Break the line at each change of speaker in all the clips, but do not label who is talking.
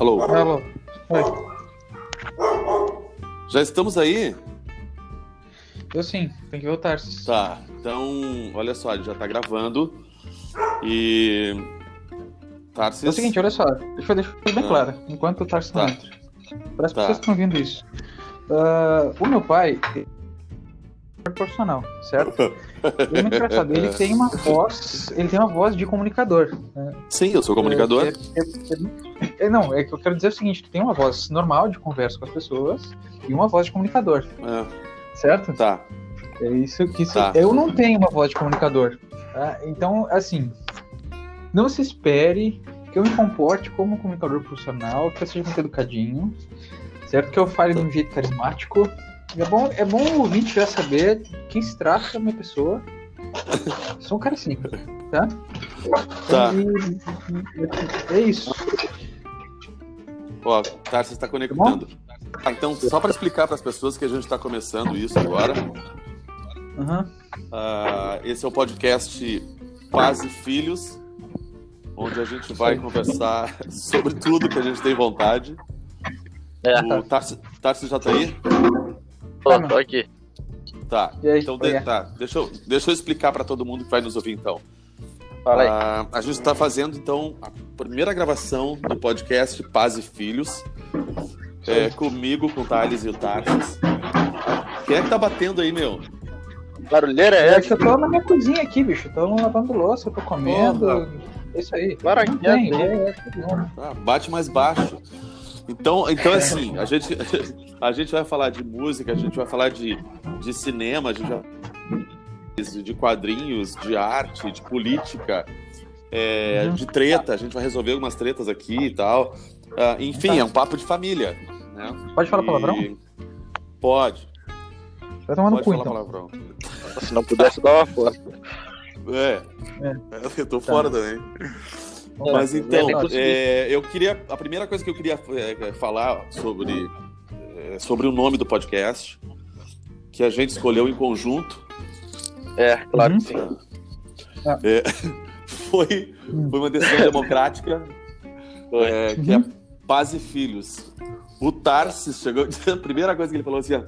Alô?
Alô. Oi.
Já estamos aí?
Eu sim, tem que voltar.
Tá, então, olha só, ele já tá gravando. E. Tarsis.
É o seguinte, olha só, deixa eu deixar bem
Ah.
claro, enquanto o Tarso não
Tá.
entra. Para as
Tá.
pessoas que estão ouvindo isso. Ah, o meu pai é profissional, certo? E é engraçado, ele tem uma voz, ele tem uma voz de comunicador. né?
Sim, eu sou comunicador.
É, é- é- é- não, é que eu quero dizer o seguinte, tu tem uma voz normal de conversa com as pessoas e uma voz de comunicador,
É,
certo?
tá.
É isso que isso,
Tá.
eu não tenho uma voz de comunicador. tá? Então, assim, não se espere que eu me comporte como um comunicador profissional, que eu seja muito educadinho, certo? Que eu fale de um jeito carismático. É bom, é bom o ouvinte já saber quem se trata da minha pessoa. Sou um cara simples, tá?
Tá.
E- é isso.
Ó, Tarsis está conectando. Ah, então, só para explicar para as pessoas que a gente está começando isso agora.
Aham.
ah, esse é o podcast Paz e Filhos, onde a gente vai conversar sobre tudo que a gente tem vontade.
É.
O Tarsis, Tarsis já tá aí?
Tô,
Tá,
tô aqui.
Tá.
Aí,
Então,
é
de-
é?
tá. Deixa eu, deixa eu explicar para todo mundo que vai nos ouvir, então.
Fala aí.
Ah, a gente está fazendo, então, a primeira gravação do podcast Paz e Filhos. É, comigo, com o Thales e o Tarsis. Quem é que tá batendo aí, meu?
Barulheira é
É
essa?
que eu tô na minha cozinha aqui, bicho. Tô lavando louça, eu tô comendo.
Porra.
É isso aí. Tem,
né?
é, é tudo bom.
Ah, bate mais baixo. Então, então assim, a gente, a gente vai falar de música, a gente vai falar de, de cinema, a gente vai de quadrinhos, de arte, de política, é,
Uhum.
de treta. A gente vai resolver algumas tretas aqui e tal. Ah, enfim, é um papo de família. Né?
Pode falar
E-
palavrão?
Pode,
Vai tomar no
pode
cu,
falar
então.
palavrão.
Se não pudesse dar uma força.
É,
É.
eu tô fora também.
É,
Mas então, é, eu queria. A primeira coisa que eu queria é, falar sobre, é, sobre o nome do podcast, que a gente escolheu em conjunto,
É, claro
Uhum.
que sim.
foi, foi uma decisão democrática,
Foi.
é, que é
Uhum.
Paz e Filhos. O Tarsis chegou, a primeira coisa que ele falou assim: ó,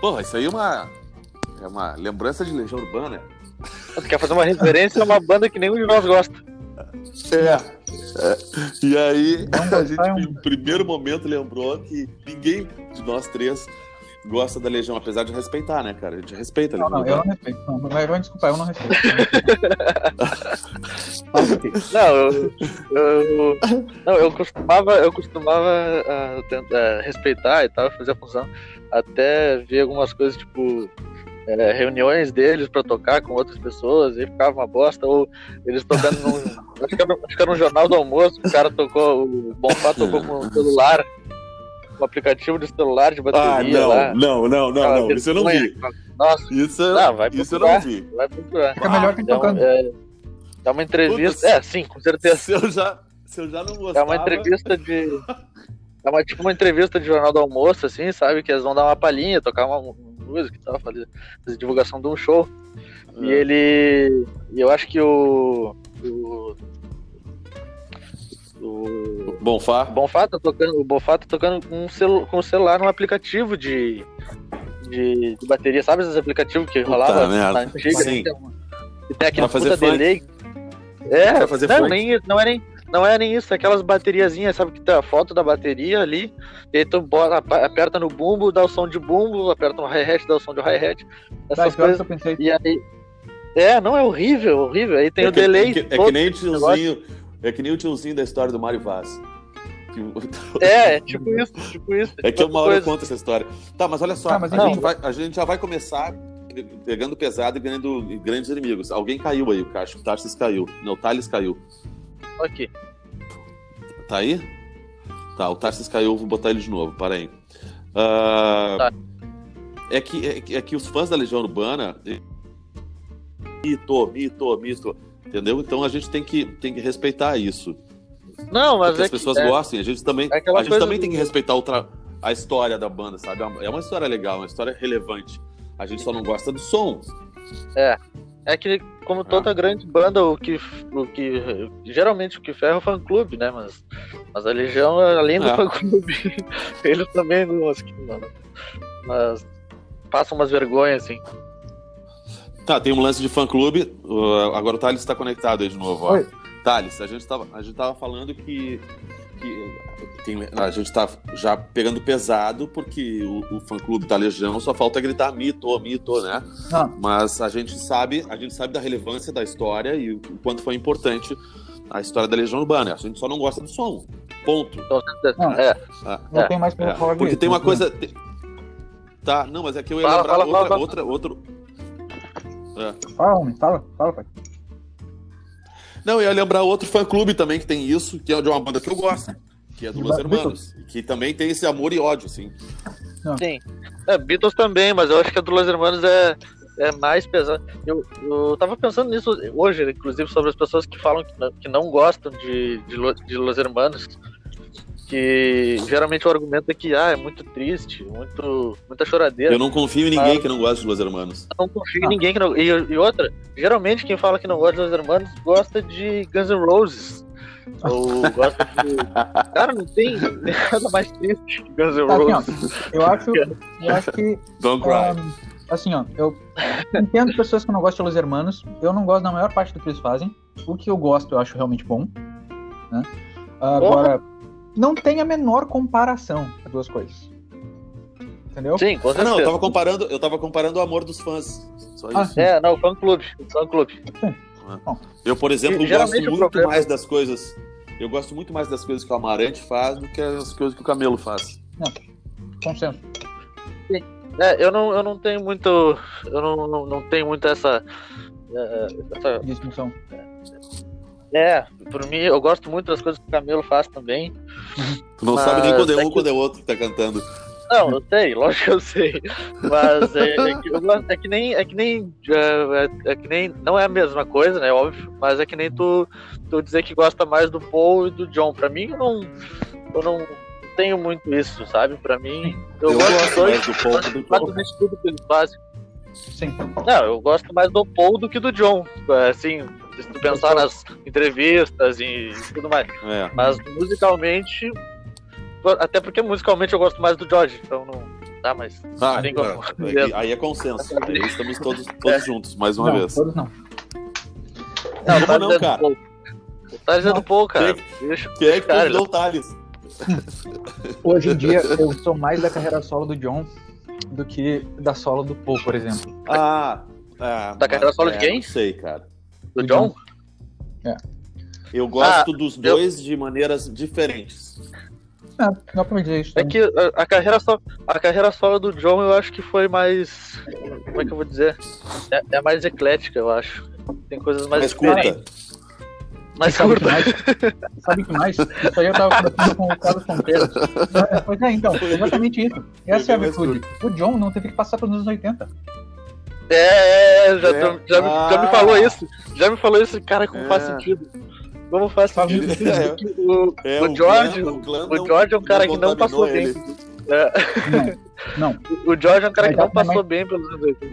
porra, isso aí é uma, é uma lembrança de Legião Urbana.
Tu quer fazer uma referência a uma banda que nenhum de nós gosta.
É. E aí,
Não
a gente, em primeiro momento, lembrou que ninguém de nós três gosta da Legião, apesar de respeitar, né, cara? A gente respeita a
Não,
Legião.
não, eu
Urbana.
não respeito. Não, vai, vai desculpar, eu não respeito.
Não, eu, eu, não, eu costumava, eu costumava ah, tentar respeitar e tal, fazer a função, até ver algumas coisas, tipo, é, reuniões deles pra tocar com outras pessoas, e ficava uma bosta, ou eles tocando num. acho, que era, acho que era um jornal do almoço, o cara tocou, o Bonfá tocou com um celular, um aplicativo de celular de
Ah,
bateria
não,
lá.
não, não, não, não. Isso eu não vi.
Nossa,
Isso, eu-
Não, vai
isso eu
procurar.
não vi.
vai procurar.
Fica melhor que
Dá, um,
tocando.
é, dá uma entrevista.
Puta,
É, sim, com certeza.
Se eu já, se eu já não
É
gostava...
uma entrevista de. É uma, tipo uma entrevista de jornal do almoço, assim, sabe? Que eles vão dar uma palhinha, tocar uma, uma música e tal, fazer, fazer divulgação de um show. E
É.
ele. E eu acho que o. O. O.
Bonfá.
O Bonfá tá tocando, o Bonfá tá tocando com, um celu, com o celular num aplicativo de, de, de bateria, sabe esses aplicativos que rolava
merda.
na antiga?
Sim.
Que tem um- Que tem aquele puta
funk.
delay. É, não, nem, não é nem não é nem isso, é aquelas bateriazinhas, sabe que tem a foto da bateria ali, e aí tu aperta no bumbo, dá o som de bumbo, aperta no hi-hat, dá o som de hi-hat,
Tá,
essas
que
coisas.
eu pensei.
E aí. É, não, é horrível, horrível. Aí tem
é
o
que,
delay.
É que, é que nem o tiozinho... É que nem o tiozinho da história do Mário Vaz. Que
É, é tipo isso, tipo isso.
É que
tipo
uma hora eu conto essa história. Tá, mas olha só,
Tá, mas
a,
não.
gente vai- a gente já vai começar pegando pesado e ganhando grandes inimigos. Alguém caiu aí, o acho que o Tarsis caiu. Não, o Thales caiu.
Aqui.
Tá aí? Tá, o Tarsis caiu, vou botar ele de novo, para aí. Ah,
Tá.
é, que, é, que- é que os fãs da Legião Urbana. Mito, mito, mito. Entendeu? Então a gente tem que, tem que respeitar isso.
Não, mas
que
é
as pessoas
que, é,
gostem. A gente também,
é
a gente também
do-
tem que respeitar o tra- a história da banda, sabe? É uma história legal, uma história relevante. A gente só não gosta do som.
É que como toda grande banda, o que, o que geralmente o que ferra é o fã clube, né? Mas, mas a Legião, além do
É.
fã clube, eles também mas, mas passam umas vergonhas, assim.
Tá, tem um lance de fã-clube. uh, agora o Thales está conectado aí de novo. Ó.
Oi.
Thales, a gente tava, a gente tava falando que tem- a gente tá já pegando pesado porque o, o fã-clube da Legião só falta gritar mito, mito, né?
Não.
Mas a gente sabe, a gente sabe da relevância da história e o quanto foi importante a história da Legião Urbana. A gente só não gosta do som. Ponto.
Então,
Não.
é,
Ah,
Não
É,
tem mais pra
é,
falar
porque
disso,
tem uma
não
coisa. te- Tá, não, mas é que eu ia
Fala,
lembrar
fala,
outra,
fala.
outra, outro.
Fala, homem, fala, fala, pai.
Não, eu ia lembrar outro fã-clube também que tem isso, que é de uma banda que eu gosto, que é do Los Hermanos, que também tem esse amor e ódio, assim.
sim. É, Beatles também, mas eu acho que a do Los Hermanos é, é mais pesada. Eu, eu tava pensando nisso hoje, inclusive, sobre as pessoas que falam que não, que não gostam de, de, de Los Hermanos. Que geralmente o argumento é que ah, é muito triste, muito, muita choradeira.
Eu não confio em ninguém que não gosta de Los Hermanos.
não confio em
Ah.
ninguém que não. E, e outra, geralmente quem fala que não gosta de Los Hermanos gosta de Guns N' Roses. Ou gosta de. Cara, não tem nada mais triste que Guns N'
Tá, assim, ó,
Roses.
eu acho, eu acho que
Don't cry.
Ahn, assim, ó, eu entendo pessoas que não gostam de Los Hermanos. Eu não gosto da maior parte do que eles fazem. O que eu gosto, eu acho realmente bom. Né? Agora, não tem a menor comparação as duas coisas. Entendeu?
Sim, com
Ah, não, eu
certeza.
tava comparando, eu tava comparando o amor dos fãs. Só
Ah,
isso.
sim.
É, não, fã clube. Fã clube.
Eu, por exemplo, gosto muito
problema-
mais das coisas. Eu gosto muito mais das coisas que o Amarante faz do que as coisas que o Camelo faz.
Consenso.
É, eu não, eu não tenho muito. Eu não, não, não tenho muito essa. é, essa
Distinção.
é, por mim, eu gosto muito das coisas que o Camelo faz também.
Tu não
Mas
sabe nem quando é
é
um
que-
quando é outro que tá cantando.
Não, eu sei, lógico que eu sei. Mas é, é que, é que nem. É que nem. É, é- é que nem. Não é a mesma coisa, né? Óbvio. Mas é que nem tu, tu dizer que gosta mais do Paul e do John. Pra mim, eu não. Eu não tenho muito isso, sabe? Pra mim, eu,
Eu,
gosto
mais do Paul que do John.
Praticamente tudo que eles fazem.
Sim.
Não, eu gosto mais do Paul do que do John. Assim, se tu pensar nas entrevistas e tudo mais.
É.
Mas musicalmente. Até porque musicalmente eu gosto mais do George, então não. Tá, mas.
Ah,
Tem
é. Aí- Aí é consenso. Aí estamos todos, todos juntos, mais uma
não,
vez.
todos não.
Não,
Como
tá
não, cara?
Paul. Tá dizendo
Não.
Paul, cara.
Quem-
Deixa.
Quem é que
Cara,
convidou o Thales?
Hoje em dia, eu sou mais da carreira solo do John do que da solo do Paul, por exemplo.
Ah, ah
Da carreira solo de
é,
quem?
Não sei, cara.
Do John?
Eu gosto
Ah,
dos
eu-
dois de maneiras diferentes.
É, dá pra dizer isso.
É
também.
que a, a carreira só, a carreira solo do John eu acho que foi mais. Como é que eu vou dizer? É, é mais eclética, eu acho. Tem coisas mais,
Mais curta.
Mais
sabe o que
curta.
mais? Sabe o que mais? Isso aí eu tava conversando com o Carlos Fonteira. É, Pois é, então, exatamente isso. Essa é a virtude. O John não teve que passar pelos anos 80.
É, é, já,
É.
tô- já, me, já me
Ah.
falou isso. Já me falou isso, cara, como
É.
faz sentido. Como faz. Que O,
É,
o George,
Glenn- Glenn
o
não-
George é um cara que não passou bem.
ele.
É,
Não, não.
o George é um cara que não passou bem pelos anos 80.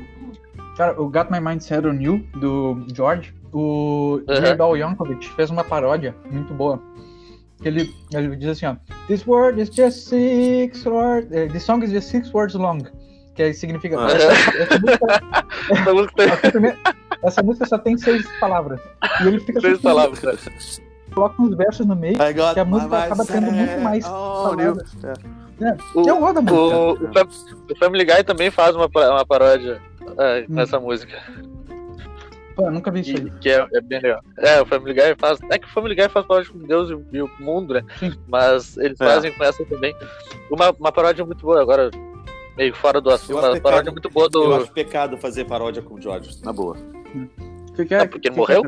Cara, o Got My Mind Set on You, do George, o
Uhum.
Jerdal Yankovic fez uma paródia muito boa. Ele, ele diz assim, ó. This word is just six words... eh, This song is just six words long. Que aí significa... Essa, essa música,
Essa música tem
essa música só tem seis palavras. E ele fica
três
assim,
palavras.
coloca uns versos no meio,
got
que a música acaba tendo muito mais palavras.
É.
O-
eu gosto da música.
O, o, Fam- o Family Guy também faz uma, uma paródia é,
Hum.
nessa música.
Pô, eu nunca vi isso aí.
Que, é, é bem legal. É, o Family Guy faz. É que o Family Guy faz paródia com Deus e, o- e o mundo, né?
Sim.
Mas eles
É.
fazem com essa também. Uma, uma paródia muito boa, agora meio fora do assunto,
Eu
uma
acho
paródia
pecado-
muito boa
Eu
do.
acho pecado fazer paródia com o George, na boa.
O que que é?
Porque ele
que que é?
morreu?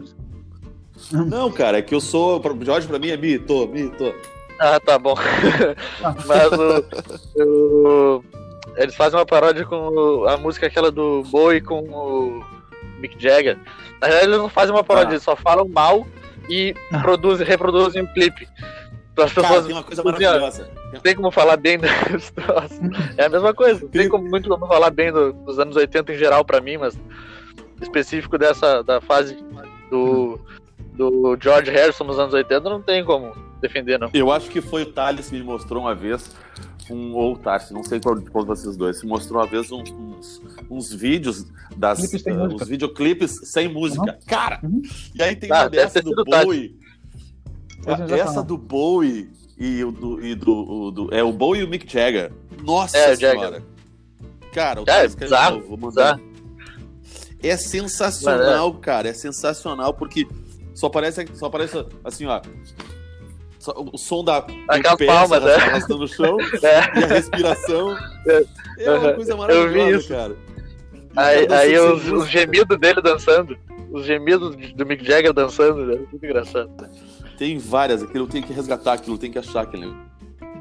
Não, cara, é que eu sou. O George pra mim é mito, mito.
Ah, tá bom. Mas o, o- Eles fazem uma paródia com a música aquela do Bowie com o Mick Jagger. Na verdade, eles não fazem uma paródia,
Ah.
eles só falam mal e
Ah.
produzem, reproduzem um clipe. As
Cara, tem uma coisa
assim,
maravilhosa.
não tem como falar bem troço. É a mesma coisa, não tem como muito como falar bem do- dos anos 80 em geral pra mim, mas específico dessa da fase do, do George Harrison nos anos 80, não tem como defender, não.
Eu acho que foi o Thales que me mostrou uma vez, um, ou o Tarsi, não sei qual de qual vocês dois, se mostrou uma vez uns, uns, uns vídeos das uh,
música.
uns videoclipes sem música. Cara!
Uhum.
E aí tem
Ah,
uma dessa do. Bowie.
É.
Essa do Bowie e o do, e do, o do- É o Bowie e o Mick Jagger. Nossa
É, o Jagger.
senhora. Cara, o
É,
Thales quer de
bizarro,
novo, vou mandar.
bizarro.
É sensacional, cara. É sensacional, porque só parece, só parece assim, ó. só- o som da pé
palmas,
se
né?
arrastando no chão
É.
e a respiração. É uma
Aham.
coisa
Eu vi
maravilhosa,
isso.
cara.
Aí, aí os, os gemidos dele dançando. Os gemidos do Mick Jagger dançando, né? Muito engraçado.
Tem várias, aquilo tem que resgatar, aquilo tem que achar aquele.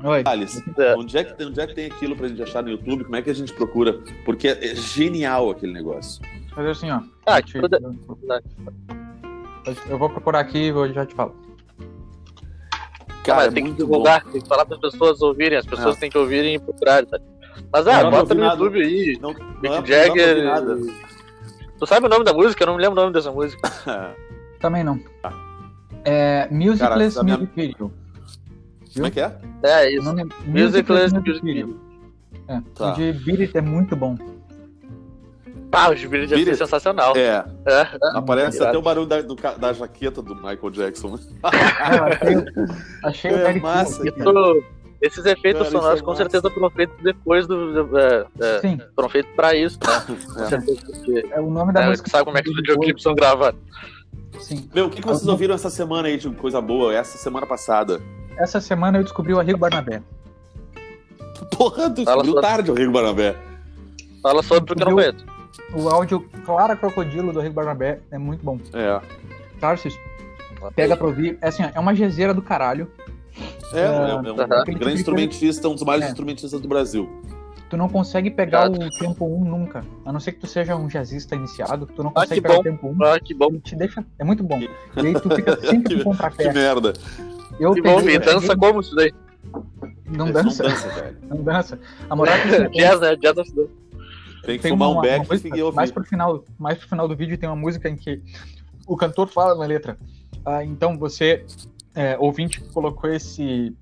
Oi.
Thales,
É.
onde é, que, tem- onde é que tem aquilo pra gente achar no YouTube? Como é que a gente procura? Porque é genial aquele negócio.
Fazer assim, ó.
Ah,
Deixa eu- Eu vou procurar aqui e vou- já te falo.
Cara, é
tem que divulgar, tem que falar para as pessoas ouvirem, as pessoas
É.
têm que ouvirem e procurarem, tá? Mas ah,
não
bota
ouvi
no. YouTube aí.
bom. Não, não,
Mick
é- não
Jagger.
nada.
Tu sabe o nome da música? Eu não me lembro o nome dessa música.
Também não. É Musicless
Cara,
Music Video.
Como é que é?
É isso.
é
Musicless
Music
Music
Video.
Video.
É.
Tá.
O de Beat It é muito bom.
Ah, o Gibiri deve
Beat
ser sensacional. É.
É,
é.
aparece
Irado.
até o barulho da, do da jaqueta do Michael Jackson. né?
Ah, eu achei, achei
É massa.
Isso- esses efeitos
Cara,
sonoros
é
com
massa.
certeza foram feitos depois do. é, é,
Sim,
foram feitos pra isso, né? Com
É.
certeza, porque.
é o nome da
É,
música.
sabe como é que os videoclipes são gravados?
Sim.
Meu, o que, que vocês ouviram essa semana aí de coisa boa? Essa semana passada?
Essa semana eu descobri o Arrigo Barnabé.
Porra, tu
Fala
descobriu
sobre-
tarde o Rigo Barnabé.
Fala sobre porque eu não conheço.
O áudio Clara Crocodilo do Arrigo Barnabé é muito bom.
É.
Tarsis, pega pra ouvir. É assim, ó, é uma gezeira do caralho.
É, é, é um
Aham.
grande instrumentista, um dos maiores
É.
instrumentistas do Brasil.
Tu não consegue pegar
Exato.
o tempo 1 nunca. A não ser que tu seja um jazzista iniciado, tu não
Ah,
consegue
que
pegar
bom.
o tempo 1.
Ah, que bom.
Te deixa. É muito bom. E aí tu fica sempre
Que-
com
Que
contrapé.
merda.
Eu
Que bom,
peguei-
e dança como isso daí?
Não dança,
Não dança, velho.
não dança. A moral é que assim,
Jazz, né? Jazz.
Tem que
tem
fumar
uma,
um beck
uma
e
música,
seguir ouvir.
mais pro final, mais pro final do vídeo tem uma música em que o cantor fala na letra. Ah, então você, é, ouvinte, que colocou esse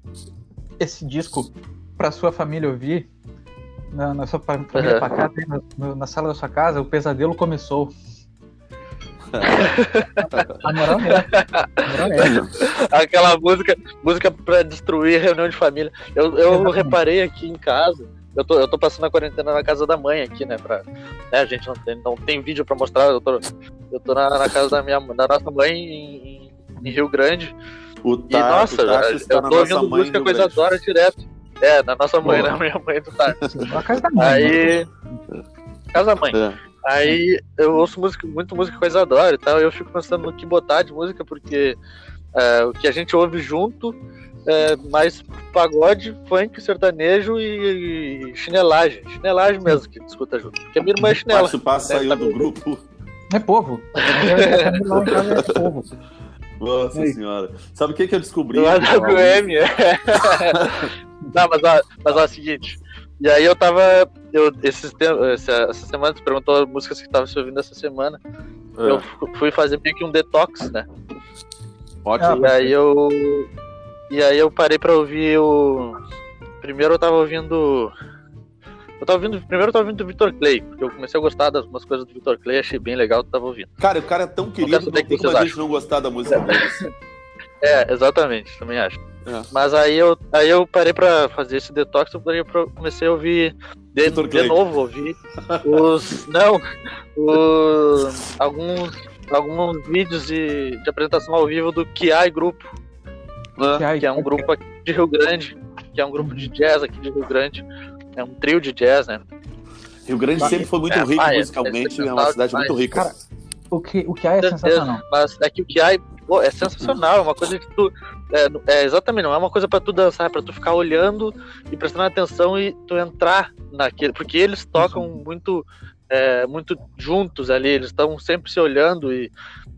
esse disco pra sua família ouvir na, na sua fa- família
Uhum.
tem na, na sala da sua casa, o pesadelo começou. A moral é, a moral é.
Aquela música, música pra destruir reunião de família. Eu, eu reparei aqui em casa. Eu tô, eu tô passando a quarentena na casa da mãe aqui, né? Pra, né a gente não tem, não tem vídeo pra mostrar. Eu tô, eu tô na, na casa da, minha, da nossa mãe em, em Rio Grande.
O
E
Tar-
nossa,
tá
eu
na
tô ouvindo
mãe
música coisa adora direto. É, na nossa mãe,
Boa.
na minha mãe do Tar.
Sim, a casa da mãe. né?
Aí. Casa da mãe.
É.
Aí eu ouço música, muito música coisa adoro e tal. Eu fico pensando no que botar de música, porque é, o que a gente ouve junto é mais pagode, funk, sertanejo e, e chinelagem. Chinelagem mesmo que escuta junto. Porque a minha irmã é chinela.
Participar saiu
tá
do grupo.
É povo. É povo.
Nossa
Aí.
senhora. Sabe o que, que eu descobri?
Do AWM, é. Não, mas ó, mas ó, é o seguinte. E aí eu tava. Eu, esses essa, essa semana, tu perguntou as músicas que tava se ouvindo essa semana.
É,
Eu fu- fui fazer meio que um detox, né?
ótimo.
E aí eu. E aí eu parei pra ouvir o. Primeiro eu tava ouvindo. Eu tava ouvindo. Primeiro eu tava ouvindo do Victor Clay, porque eu comecei a gostar das umas coisas do Victor Clay, achei bem legal, eu tava ouvindo.
Cara, o cara é tão querido, não
saber o
tem
que
como a gente não gostar da música deles.
É, exatamente, também acho.
É.
Mas aí eu, aí eu parei pra fazer esse detox, eu comecei a ouvir de, de novo, ouvir os. Não, os. alguns. Alguns vídeos de, de apresentação ao vivo do Kiai Grupo,
Né?
que é um grupo aqui de Rio Grande, que é um grupo de jazz aqui de Rio Grande. É um trio de jazz, né?
Rio Grande sempre foi muito
É,
rico
é,
musicalmente,
é
é uma cidade muito rica.
Cara, O que, o que há é sensacional.
Mas é que o Kiai pô, é sensacional, é uma coisa que tu. É, é, exatamente, não é uma coisa pra tu dançar, é pra tu ficar olhando e prestando atenção e tu entrar naquele. Porque eles tocam muito. É, muito juntos ali, eles estão sempre se olhando e,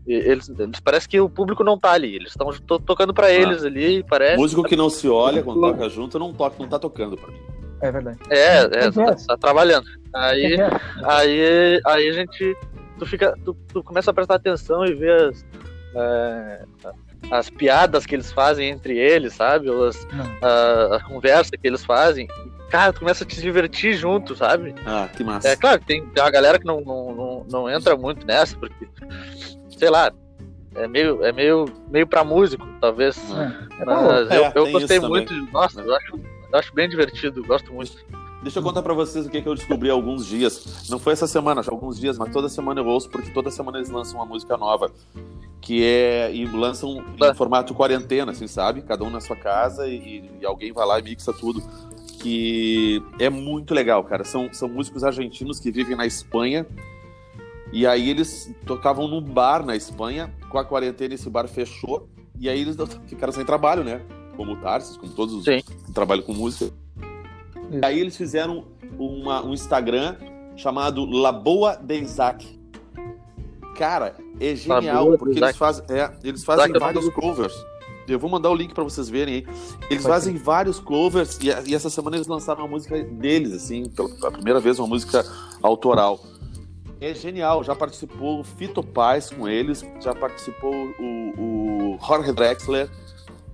e eles, eles parece que o público não tá ali, eles estão to- tocando pra eles ali, parece.
Músico que não se olha quando toca junto, não toca, não tá tocando pra mim.
É verdade.
É, é,
É
tá, tá trabalhando. Aí, aí, aí a gente tu fica, tu, tu começa a prestar atenção e ver as, é, as piadas que eles fazem entre eles, sabe? As, a, a, conversa que eles fazem. Cara, tu começa a te divertir junto, sabe?
Ah, que massa.
É claro que tem, tem uma galera que não, não, não, não entra muito nessa, porque, sei lá, é meio, é meio, meio pra músico, talvez. É. Mas é, eu, eu gostei muito. De, nossa, eu acho, eu acho bem divertido, gosto muito.
Deixa eu contar para vocês o que, que eu descobri há alguns dias. Não foi essa semana, já alguns dias, mas toda semana eu ouço, porque toda semana eles lançam uma música nova. Que é. E lançam em formato quarentena, assim, sabe? Cada um na sua casa e, e alguém vai lá e mixa tudo. Que é muito legal, cara. São, são músicos argentinos que vivem na Espanha. E aí eles tocavam num bar na Espanha. Com a quarentena, esse bar fechou. E aí eles ficaram sem trabalho, né? Como o Tarsis, como todos os Sim. que trabalham com música. Isso. Aí eles fizeram uma, um Instagram chamado Laboa de Isaac. Cara, é genial, porque eles fazem, é, eles fazem vários covers. Eu vou mandar o link para vocês verem aí. Eles fazem ser. vários covers e, e, essa semana eles lançaram uma música deles, assim, pela primeira vez, uma música autoral. É genial, já participou o Fito Paz com eles, já participou o, o Jorge Drexler,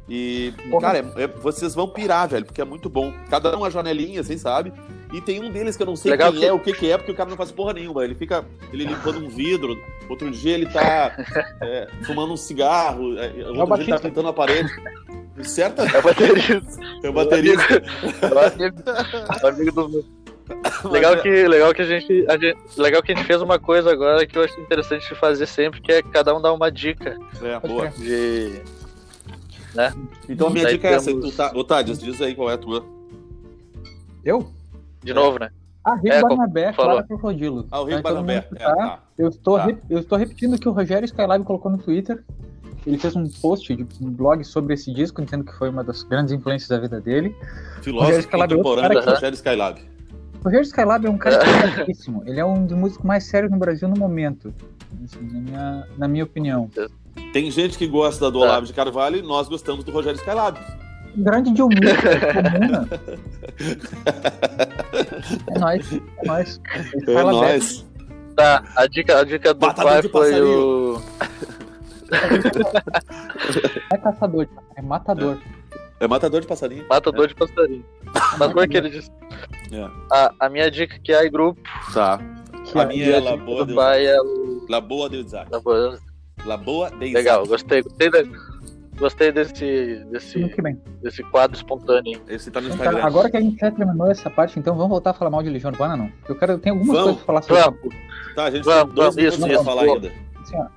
e, cara, é, é, vocês vão pirar, velho, porque é muito bom. Cada um uma janelinha, assim, sabe? E tem um deles que eu não sei Legal quem que... é, o que, que é, porque o cara não faz porra nenhuma. Ele fica ele limpando um vidro, outro dia ele tá é, fumando um cigarro, é, é outro dia ele tá pintando a parede. Certo?
É o baterista.
É o baterista.
É amigo, é do legal que legal que a gente, a gente, legal que a gente fez uma coisa agora que eu acho interessante de fazer sempre que é cada um dar uma dica
é, boa.
de né?
Então a minha dica temos... é essa. Tu tá... Diz aí qual é a tua.
Eu?
De novo, né?
Ah, Rio é, Barnabé, Clara Crocodilo.
Ah, o Rio Barnabé. É,
tá. Eu, estou tá. eu estou repetindo o que o Rogério Skylab colocou no Twitter. Ele fez um post de um blog sobre esse disco, entendo que foi uma das grandes influências da vida dele.
Filósofo contemporâneo é Rogério Skylab.
O Rogério Skylab é um cara interessantíssimo. Ele é um dos músicos mais sérios no Brasil no momento, assim, na, minha, na minha opinião.
Tem gente que gosta do Olavo de Carvalho e nós gostamos do Rogério Skylab.
Grande de humilde, É nóis, é nóis.
É nóis.
Tá, a dica, a dica do Batata pai foi passarinho. o.
é caçador, é matador.
É, é matador de passarinho.
Matador é. de passarinho. Mas como é que ele disse? É. A, a minha dica que é grupo.
Tá.
a minha é Laboa
do
pai é o.
Laboa de Isaac.
Laboa
Laboa de
Legal, gostei, gostei, da, gostei desse, desse, desse quadro espontâneo.
Esse tá no
então, Instagram. agora que a gente já terminou essa parte, então vamos voltar a falar mal de Legião Urbana, não? Eu quero, eu tenho algumas coisas pra falar sobre
vamos.
Tá, a gente vamos, tem dois
minutos
pra falar ainda.
Assim, ó,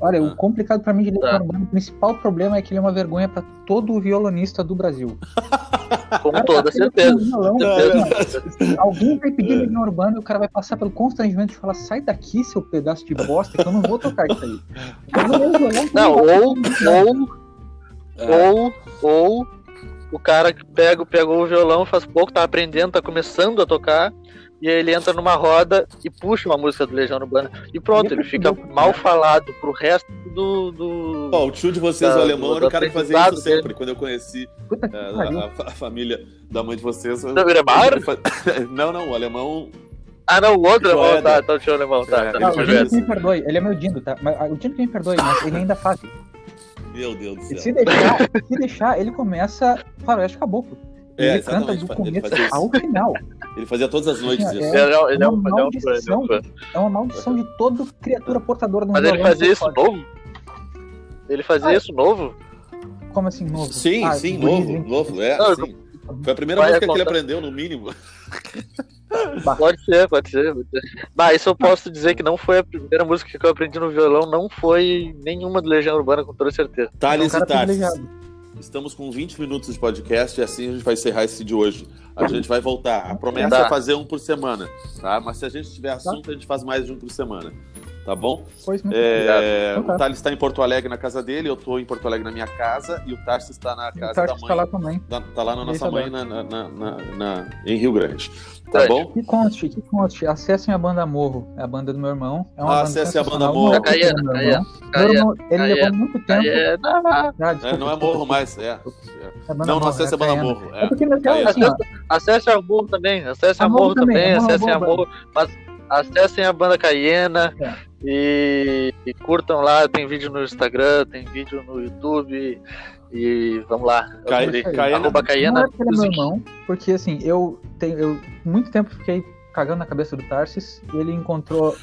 Olha, ah. o complicado para mim de Legião tá. Urbana, o principal problema é que ele é uma vergonha para todo violonista do Brasil.
Com cara, toda certeza. Um violão,
certeza. alguém vai pedir Legião Urbana e o cara vai passar pelo constrangimento de falar: sai daqui, seu pedaço de bosta, que eu não vou tocar isso aí.
Não, ou, ou, é. ou, ou o cara que pega, pegou o violão faz pouco, tá aprendendo, tá começando a tocar e aí ele entra numa roda e puxa uma música do Legião Urbana. E pronto, ele fica mal falado pro resto do. do
o tio de vocês, da, o alemão, era o cara que fazia isso sempre. Dele. Quando eu conheci é, a, a, a, família da mãe de vocês.
Não, ele
é Não, não, o alemão.
Ah, não, o outro alemão, tá, tá, o tio alemão, tá. É,
tá, o Dino que me perdoe, ele é meu Dindo, tá? Mas, o Dino que me perdoe, mas ele ainda faz.
Meu Deus do céu.
Se deixar, se deixar, ele começa faroeste caboclo. É, ele canta do começo ao final.
Ele fazia todas as noites
é,
isso.
É, é, ele é, uma maldição, é uma maldição de toda criatura portadora do
Mas ele fazia isso novo? Ele fazia ah, isso novo?
Como assim, novo?
Sim, ah, sim, novo, novo, é. Não, sim. Foi a primeira música que ele aprendeu, no mínimo.
Pode ser, pode ser. Mas isso eu posso dizer que não foi a primeira música que eu aprendi no violão, não foi nenhuma do Legião Urbana, com toda certeza.
Thales e Tarsis. Estamos com 20 minutos de podcast e assim a gente vai encerrar esse de hoje. A gente vai voltar. A promessa é fazer um por semana, tá? Mas se a gente tiver assunto, a gente faz mais de um por semana. Tá bom?
Pois
é, então tá. O Thales está em Porto Alegre na casa dele, eu estou em Porto Alegre na minha casa e o Tarso está na casa da mãe.
Está lá também.
Está lá na nossa mãe na, na, na, na, em Rio Grande. Tá bom?
Que conste, que conste. Acessem a banda Morro, é a banda do meu irmão. É uma
ah, acesse a banda Morro. É
Caiana, Caiana,
Caiana, ele levou muito tempo.
Caiana. Ah, desculpa, é, não é Morro mais, é. é não, não acesse a banda Morro. É.
Acesse a Morro também, acesse a Morro também, acesse a Morro, mas acessem a banda Caiena
É.
e, e curtam lá. Tem vídeo no Instagram, tem vídeo no YouTube. E vamos lá.
Cai-
Arroba
Caiena-
arroba Caiena
Não é meu irmão, porque assim, eu tenho. Eu muito tempo fiquei cagando na cabeça do Tarsis ele encontrou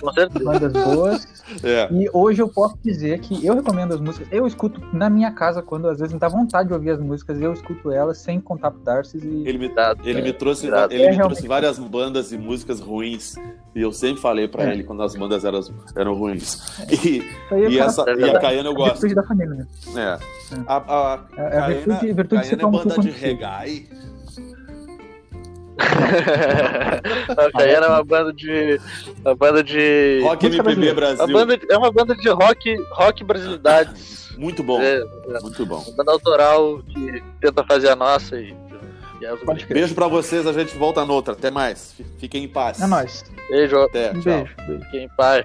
bandas boas.
É.
E hoje eu posso dizer que eu recomendo as músicas. Eu escuto na minha casa quando às vezes me dá vontade de ouvir as músicas, eu escuto elas sem contar pro Tarsis e.
Ele me,
Irado.
ele me trouxe, ele
É,
me
realmente.
trouxe várias bandas e músicas ruins. E eu sempre falei pra
É.
ele quando as bandas eram, eram ruins. E, e, essa,
É
e a. Caiana eu
é a
gosto.
virtude da família, né?
É. A, a
É a
Caiana,
virtude, virtude de
Caiana
ser
é banda de reggae.
a Caiena é uma banda de. Uma banda de.
Rock MPB
brasileira.
Uma
Brasil.
banda, é uma banda de rock, rock brasilidades.
Muito bom.
É, é
Muito bom.
uma banda autoral que tenta fazer a nossa e. e é.
Beijo pra vocês, a gente volta noutra. Até mais. Fiquem em paz.
É nóis.
Beijo,
Até,
Um
tchau.
beijo. beijo.
fiquem em paz.